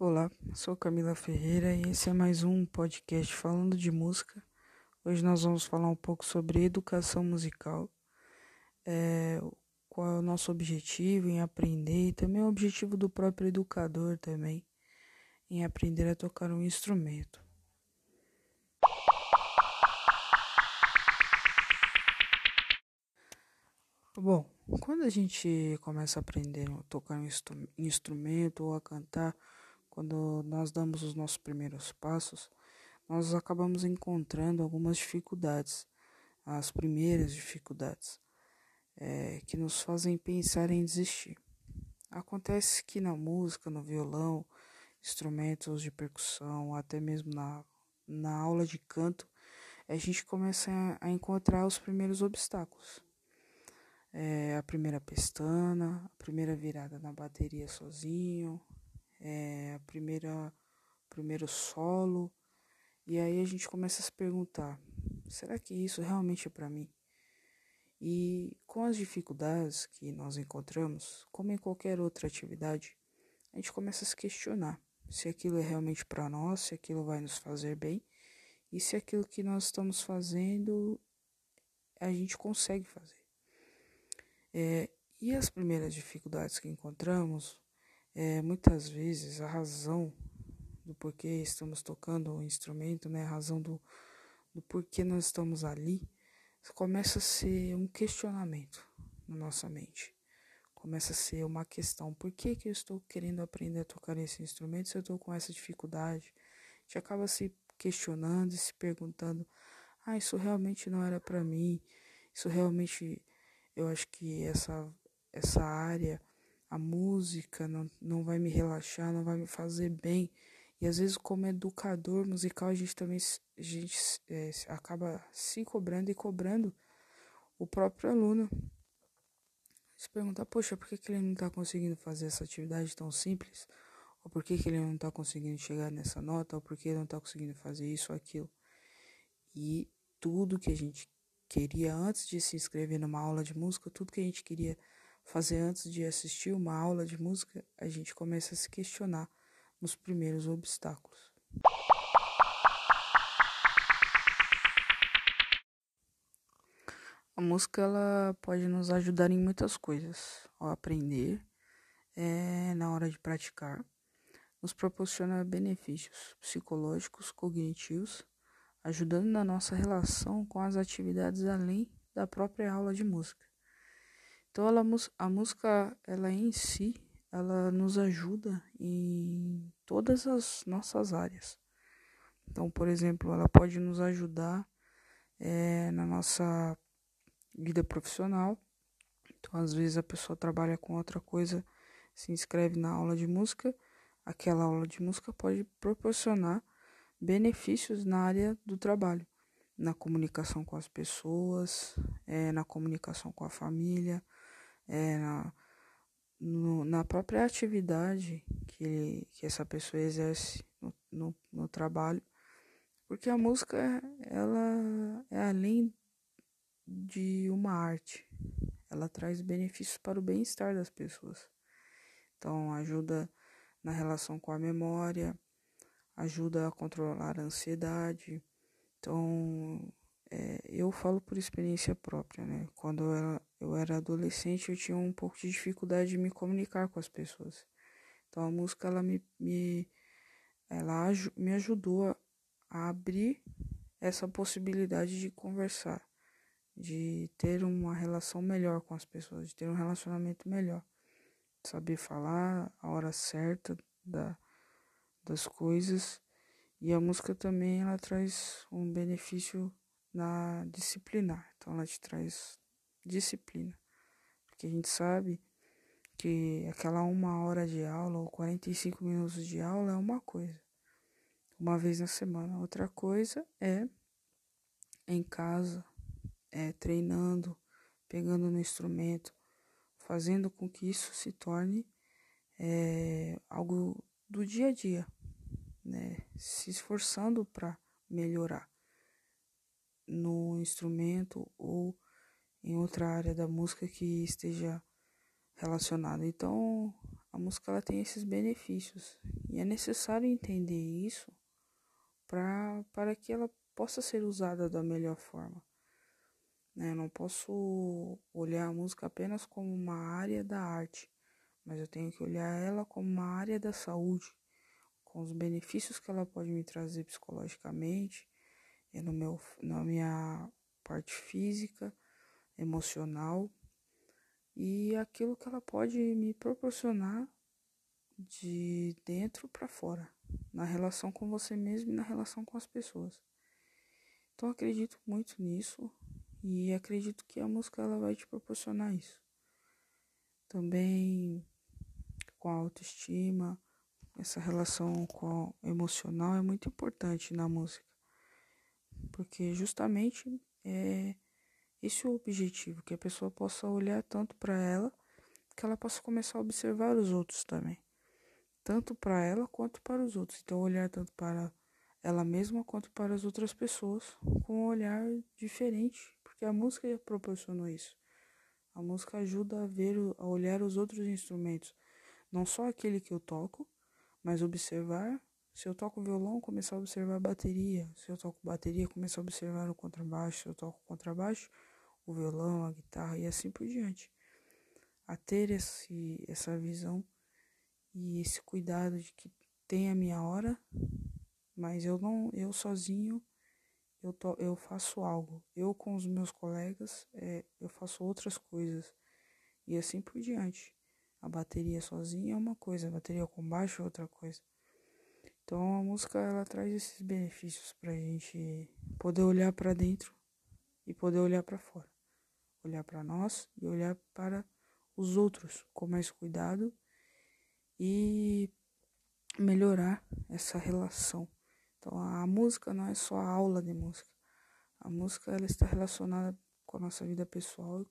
Olá, sou Camila Ferreira e esse é mais um podcast falando de música. Hoje nós vamos falar um pouco sobre educação musical, é, qual é o nosso objetivo em aprender e também o objetivo do próprio educador também em aprender a tocar um instrumento. Bom, quando a gente começa a aprender a tocar um instrumento ou a cantar, quando nós damos os nossos primeiros passos, nós acabamos encontrando algumas dificuldades, as primeiras dificuldades, é, que nos fazem pensar em desistir. Acontece que na música, no violão, instrumentos de percussão, até mesmo na, na aula de canto, a gente começa a, encontrar os primeiros obstáculos. É, a primeira pestana, a primeira virada na bateria sozinho, é, a primeira primeiro solo. E aí a gente começa a se perguntar será que isso realmente é para mim? E com as dificuldades que nós encontramos como em qualquer outra atividade a gente começa a se questionar se aquilo é realmente para nós se aquilo vai nos fazer bem e se aquilo que nós estamos fazendo a gente consegue fazer. É, e as primeiras dificuldades que encontramos é, muitas vezes a razão do porquê estamos tocando o instrumento, né, a razão do, do porquê nós estamos ali, começa a ser um questionamento na nossa mente. Começa a ser uma questão: por que, que eu estou querendo aprender a tocar esse instrumento se eu estou com essa dificuldade? A gente acaba se questionando e se perguntando: ah, isso realmente não era para mim, isso realmente, eu acho que essa, essa área a música não, não vai me relaxar, não vai me fazer bem. E às vezes, como educador musical, a gente também a gente, é, acaba se cobrando e cobrando o próprio aluno. Se perguntar, poxa, por que, que ele não está conseguindo fazer essa atividade tão simples? Ou por que, que ele não está conseguindo chegar nessa nota? Ou por que ele não está conseguindo fazer isso ou aquilo? E tudo que a gente queria antes de se inscrever numa aula de música, tudo que a gente queria fazer antes de assistir uma aula de música, a gente começa a se questionar nos primeiros obstáculos. A música ela pode nos ajudar em muitas coisas, ao aprender, é, na hora de praticar, nos proporciona benefícios psicológicos, cognitivos, ajudando na nossa relação com as atividades além da própria aula de música. Então ela, a música, ela em si, ela nos ajuda em todas as nossas áreas. Então, por exemplo, ela pode nos ajudar é, na nossa vida profissional. Então, às vezes a pessoa trabalha com outra coisa, se inscreve na aula de música. Aquela aula de música pode proporcionar benefícios na área do trabalho, na comunicação com as pessoas, é, na comunicação com a família, é, na, no, na própria atividade que, que essa pessoa exerce no, no, no trabalho, porque a música ela é além de uma arte, ela traz benefícios para o bem-estar das pessoas. Então, ajuda na relação com a memória, ajuda a controlar a ansiedade. Então, é, eu falo por experiência própria, né? Quando eu era, eu era adolescente, eu tinha um pouco de dificuldade de me comunicar com as pessoas. Então a música ela me, me ela me ajudou a abrir essa possibilidade de conversar, de ter uma relação melhor com as pessoas, de ter um relacionamento melhor, saber falar a hora certa da, das coisas. E a música também ela traz um benefício na disciplinar. Então ela te traz disciplina. Porque a gente sabe que aquela uma hora de aula ou 45 minutos de aula é uma coisa. Uma vez na semana. Outra coisa é em casa, é treinando, pegando no instrumento, fazendo com que isso se torne é, algo do dia a dia, né? Se esforçando para melhorar no instrumento ou em outra área da música que esteja relacionada. Então, a música ela tem esses benefícios e é necessário entender isso pra, para que ela possa ser usada da melhor forma. Né? Eu não posso olhar a música apenas como uma área da arte, mas eu tenho que olhar ela como uma área da saúde, com os benefícios que ela pode me trazer psicologicamente, no meu, na minha parte física, emocional e aquilo que ela pode me proporcionar de dentro para fora, na relação com você mesmo e na relação com as pessoas. Então acredito muito nisso e acredito que a música ela vai te proporcionar isso. Também com a autoestima, essa relação com emocional é muito importante na música. Porque justamente é esse o objetivo, que a pessoa possa olhar tanto para ela, que ela possa começar a observar os outros também. Tanto para ela quanto para os outros. Então, olhar tanto para ela mesma quanto para as outras pessoas com um olhar diferente, porque a música proporcionou isso. A música ajuda a ver, a olhar os outros instrumentos, não só aquele que eu toco, mas observar se eu toco violão, começar a observar a bateria. Se eu toco bateria, começar a observar o contrabaixo. Se eu toco contrabaixo, o violão, a guitarra e assim por diante. A ter esse, essa visão e esse cuidado de que tem a minha hora, mas eu não, eu sozinho, eu, to, eu faço algo. Eu com os meus colegas, é, eu faço outras coisas e assim por diante. A bateria sozinha é uma coisa, a bateria com baixo é outra coisa. Então a música ela traz esses benefícios para a gente poder olhar para dentro e poder olhar para fora, olhar para nós e olhar para os outros com mais cuidado e melhorar essa relação. Então a música não é só a aula de música. A música ela está relacionada com a nossa vida pessoal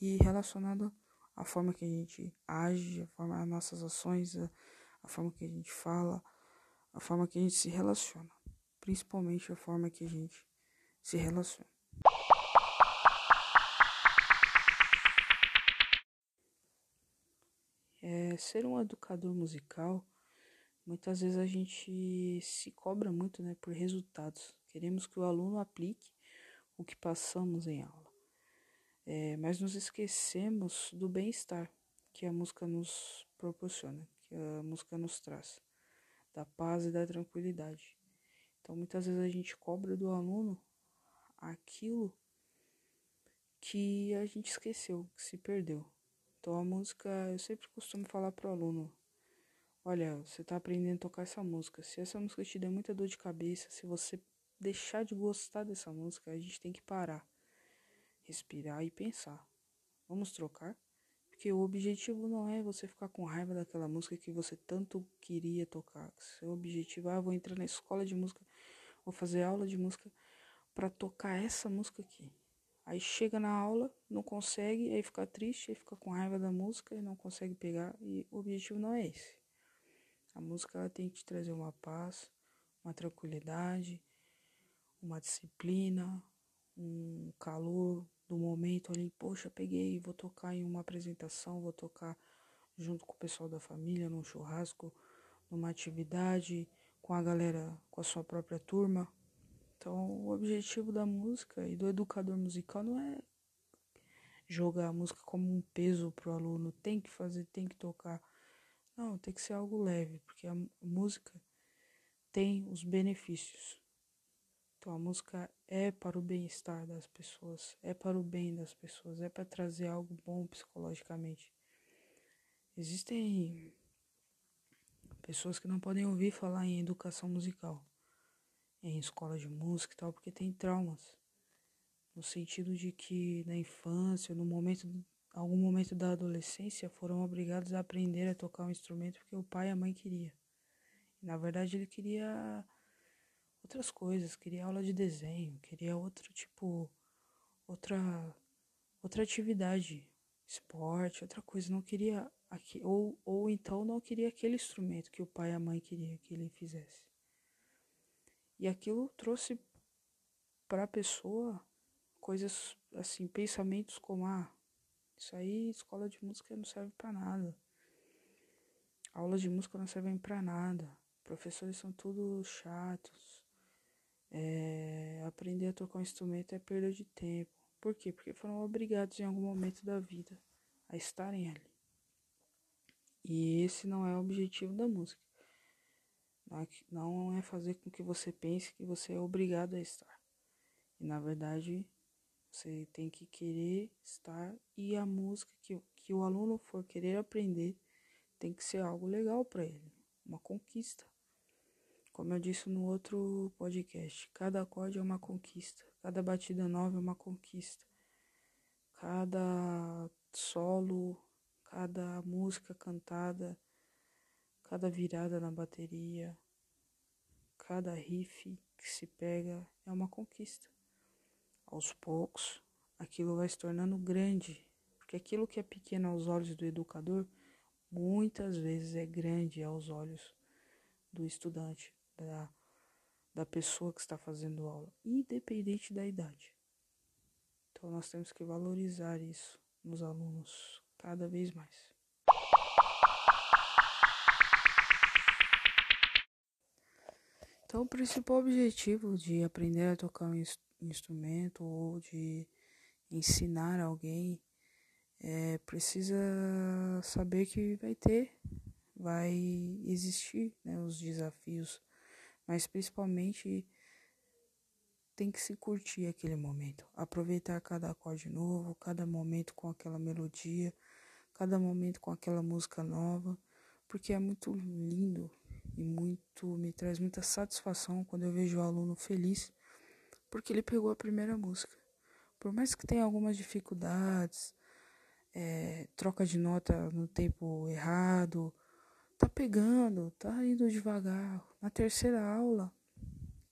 e relacionada à forma que a gente age, a forma as nossas ações, a, a forma que a gente fala, a forma que a gente se relaciona, principalmente a forma que a gente se relaciona. É, ser um educador musical, muitas vezes a gente se cobra muito né, por resultados. Queremos que o aluno aplique o que passamos em aula. É, mas nos esquecemos do bem-estar que a música nos proporciona, que a música nos traz da paz e da tranquilidade. Então, muitas vezes a gente cobra do aluno aquilo que a gente esqueceu, que se perdeu. Então, a música, eu sempre costumo falar pro aluno: olha, você está aprendendo a tocar essa música. Se essa música te der muita dor de cabeça, se você deixar de gostar dessa música, a gente tem que parar, respirar e pensar. Vamos trocar? Porque o objetivo não é você ficar com raiva daquela música que você tanto queria tocar. Seu objetivo é, ah, vou entrar na escola de música, vou fazer aula de música para tocar essa música aqui. Aí chega na aula, não consegue, aí fica triste, aí fica com raiva da música e não consegue pegar. E o objetivo não é esse. A música ela tem que te trazer uma paz, uma tranquilidade, uma disciplina, um calor, do momento ali, poxa, peguei, vou tocar em uma apresentação, vou tocar junto com o pessoal da família, num churrasco, numa atividade, com a galera, com a sua própria turma. Então, o objetivo da música e do educador musical não é jogar a música como um peso pro aluno, tem que fazer, tem que tocar. Não, tem que ser algo leve, porque a música tem os benefícios. Então a música é para o bem-estar das pessoas, é para o bem das pessoas, é para trazer algo bom psicologicamente. Existem pessoas que não podem ouvir falar em educação musical, em escola de música e tal, porque tem traumas. No sentido de que na infância, no momento, algum momento da adolescência, foram obrigados a aprender a tocar um instrumento porque o pai e a mãe queria. Na verdade, ele queria outras coisas, queria aula de desenho, queria outro tipo, outra outra atividade, esporte, outra coisa, não queria aqui ou ou então não queria aquele instrumento que o pai e a mãe queria que ele fizesse. E aquilo trouxe para a pessoa coisas assim, pensamentos como ah, isso aí, escola de música não serve para nada. Aulas de música não servem para nada. professores são todos chatos. É, aprender a tocar um instrumento é perda de tempo. Por quê? Porque foram obrigados em algum momento da vida a estarem ali. E esse não é o objetivo da música. Não é, é fazer com que você pense que você é obrigado a estar. E na verdade, você tem que querer estar e a música que, que o aluno for querer aprender tem que ser algo legal para ele, uma conquista. Como eu disse no outro podcast, cada acorde é uma conquista, cada batida nova é uma conquista, cada solo, cada música cantada, cada virada na bateria, cada riff que se pega é uma conquista. Aos poucos, aquilo vai se tornando grande, porque aquilo que é pequeno aos olhos do educador, muitas vezes é grande aos olhos do estudante, da, da pessoa que está fazendo aula, independente da idade. Então nós temos que valorizar isso nos alunos cada vez mais. Então, o principal objetivo de aprender a tocar um instrumento ou de ensinar alguém é, precisa saber que vai ter, vai existir né, os desafios, mas principalmente tem que se curtir aquele momento, aproveitar cada acorde novo, cada momento com aquela melodia, cada momento com aquela música nova, porque é muito lindo e muito me traz muita satisfação quando eu vejo o aluno feliz porque ele pegou a primeira música. Por mais que tenha algumas dificuldades, é, troca de nota no tempo errado, tá pegando, tá indo devagar. Na terceira aula,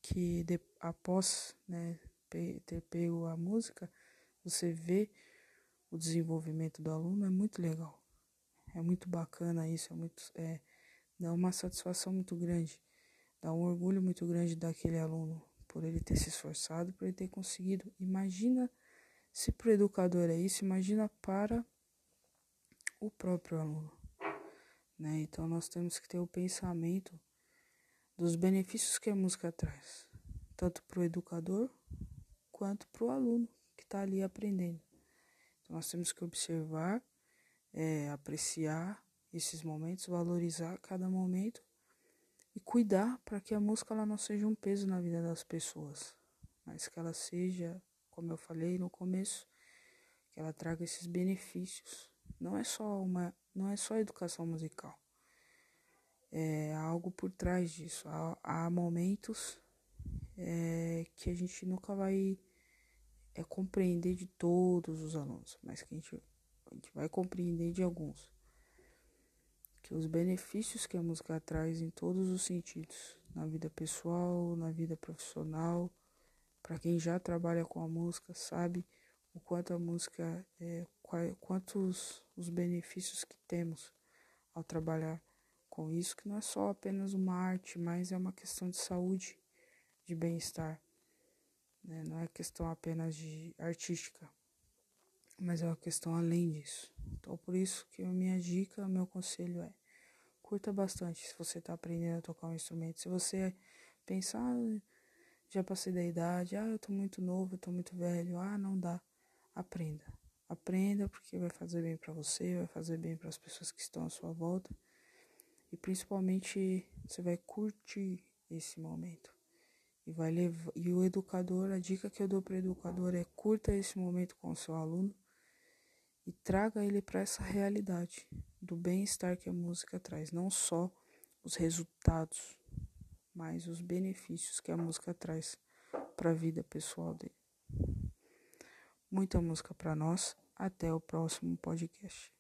que de, após né, ter pego a música, você vê o desenvolvimento do aluno, é muito legal. É muito bacana isso, é muito, é, dá uma satisfação muito grande, dá um orgulho muito grande daquele aluno por ele ter se esforçado, por ele ter conseguido. Imagina se para o educador é isso, imagina para o próprio aluno. Né? Então nós temos que ter o pensamento dos benefícios que a música traz, tanto para o educador quanto para o aluno que está ali aprendendo. Então nós temos que observar, é, apreciar esses momentos, valorizar cada momento e cuidar para que a música ela não seja um peso na vida das pessoas, mas que ela seja, como eu falei no começo, que ela traga esses benefícios. Não é só uma, não é só educação musical. É algo por trás disso. Há, há momentos é, que a gente nunca vai é, compreender de todos os alunos, mas que a gente, a gente vai compreender de alguns que os benefícios que a música traz em todos os sentidos, na vida pessoal, na vida profissional, para quem já trabalha com a música, sabe o quanto a música é, quantos os benefícios que temos ao trabalhar com isso, que não é só apenas uma arte, mas é uma questão de saúde, de bem-estar. Né? Não é questão apenas de artística, mas é uma questão além disso. Então, por isso que a minha dica, meu conselho é curta bastante se você está aprendendo a tocar um instrumento. Se você pensar, ah, já passei da idade, ah, eu tô muito novo, eu tô muito velho, ah, não dá. Aprenda. Aprenda porque vai fazer bem para você, vai fazer bem para as pessoas que estão à sua volta. E principalmente você vai curtir esse momento. E vai levar, e o educador, a dica que eu dou para o educador é curta esse momento com o seu aluno e traga ele para essa realidade do bem-estar que a música traz, não só os resultados, mas os benefícios que a música traz para a vida pessoal dele. Muita música para nós. Até o próximo podcast.